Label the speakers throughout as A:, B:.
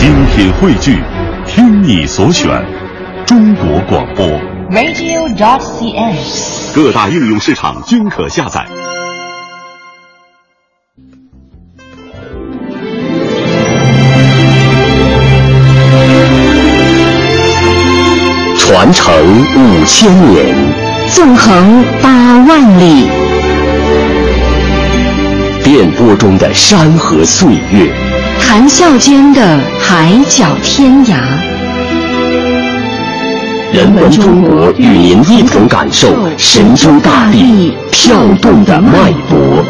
A: 精品汇聚，听你所选，中国广播。
B: radio.cn。
A: 各大应用市场均可下载。
C: 传承五千年，
D: 纵横八万里，
C: 电波中的山河岁月，
D: 谈笑间的海角天涯。
C: 人文中国与您一同感受神州大地跳动的脉搏。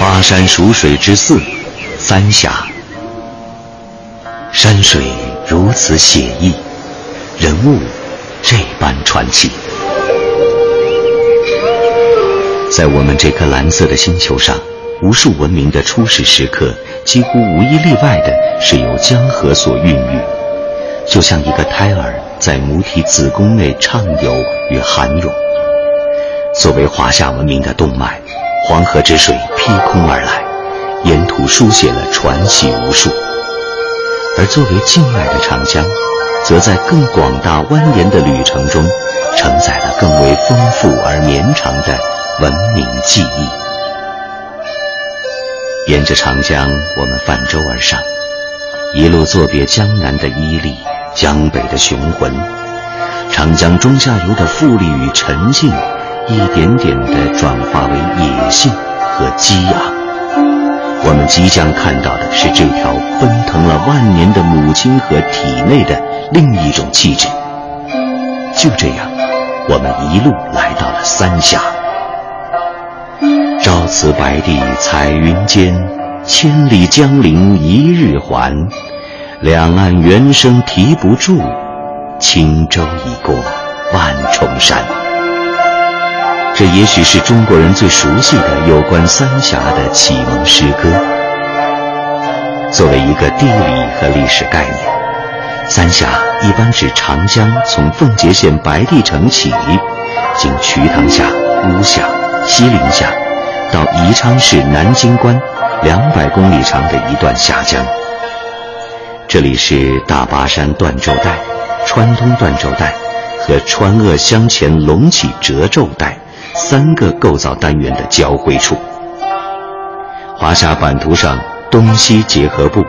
E: 巴山蜀水之四，三峡。山水如此写意，人物这般传奇。在我们这颗蓝色的星球上，无数文明的初始时刻，几乎无一例外的是由江河所孕育，就像一个胎儿在母体子宫内畅游与涵涌。作为华夏文明的动脉，黄河之水劈空而来，沿途书写了传奇无数；而作为静脉的长江，则在更广大蜿蜒的旅程中，承载了更为丰富而绵长的文明记忆。沿着长江，我们泛舟而上，一路作别江南的伊犁，江北的雄浑，长江中下游的富丽与沉静。一点点地转化为野性和激昂。我们即将看到的是这条奔腾了万年的母亲河体内的另一种气质。就这样，我们一路来到了三峡。朝辞白帝彩云间，千里江陵一日还。两岸猿声啼不住，轻舟已过万重山。这也许是中国人最熟悉的有关三峡的启蒙诗歌。作为一个地理和历史概念，三峡一般指长江从奉节县白帝城起，经瞿塘峡、巫峡、西陵峡，到宜昌市南京关，两百公里长的一段峡江。这里是大巴山断轴带、川东断轴带和川鄂湘黔隆起褶皱带。三个构造单元的交汇处。华夏版图上东西结合部，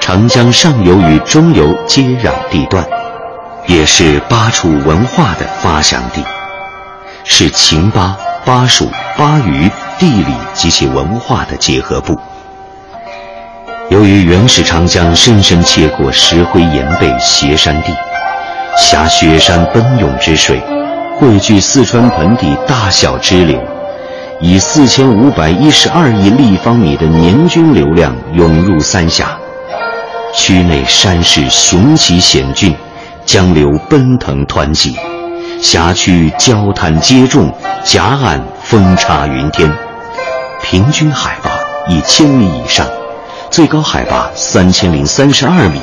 E: 长江上游与中游接壤地段，也是巴楚文化的发祥地，是秦巴、巴蜀、巴渝地理及其文化的结合部。由于原始长江深深切过石灰岩背斜山地，挟雪山奔涌之水。汇聚四川盆地大小支流，以四千五百一十二亿立方米的年均流量涌入三峡。区内山势雄奇险峻，江流奔腾湍急，峡区交滩接众，夹岸风插云天，平均海拔一千米以上，最高海拔三千零三十二米。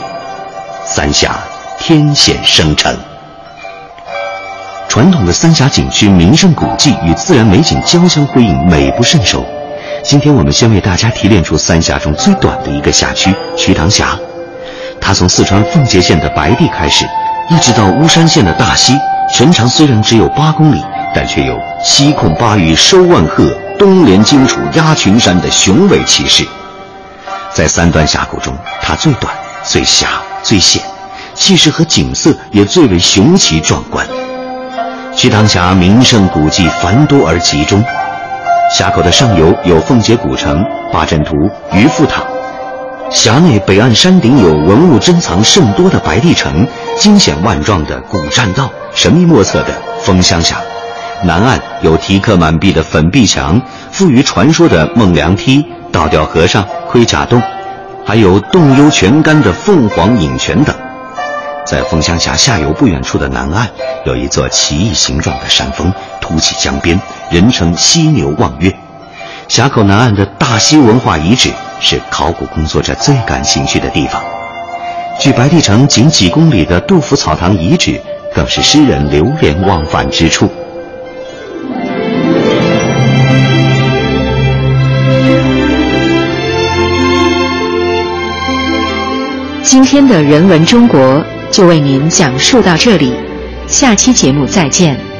E: 三峡天险生成。传统的三峡景区名胜古迹与自然美景交相辉映，美不胜收。今天我们先为大家提炼出三峡中最短的一个辖区——瞿塘峡。它从四川奉节县的白帝开始，一直到巫山县的大溪，全长虽然只有八公里，但却有“西控巴渝收万壑，东连荆楚压群山”的雄伟气势。在三段峡谷中，它最短、最狭、最险，气势和景色也最为雄奇壮观。瞿塘峡名胜古迹繁多而集中，峡口的上游有奉节古城、八阵图、鱼腹塔；峡内北岸山顶有文物珍藏甚多的白帝城、惊险万状的古栈道、神秘莫测的风箱峡；南岸有题刻满壁的粉壁墙、富于传说的孟良梯、倒吊和尚、盔甲洞，还有洞幽泉干的凤凰饮泉等。在凤香峡下游不远处的南岸，有一座奇异形状的山峰，凸起江边，人称犀牛望月。峡口南岸的大溪文化遗址是考古工作者最感兴趣的地方。距白帝城仅几公里的杜甫草堂遗址，更是诗人流连忘返之处。
D: 今天的人文中国就为您讲述到这里，下期节目再见。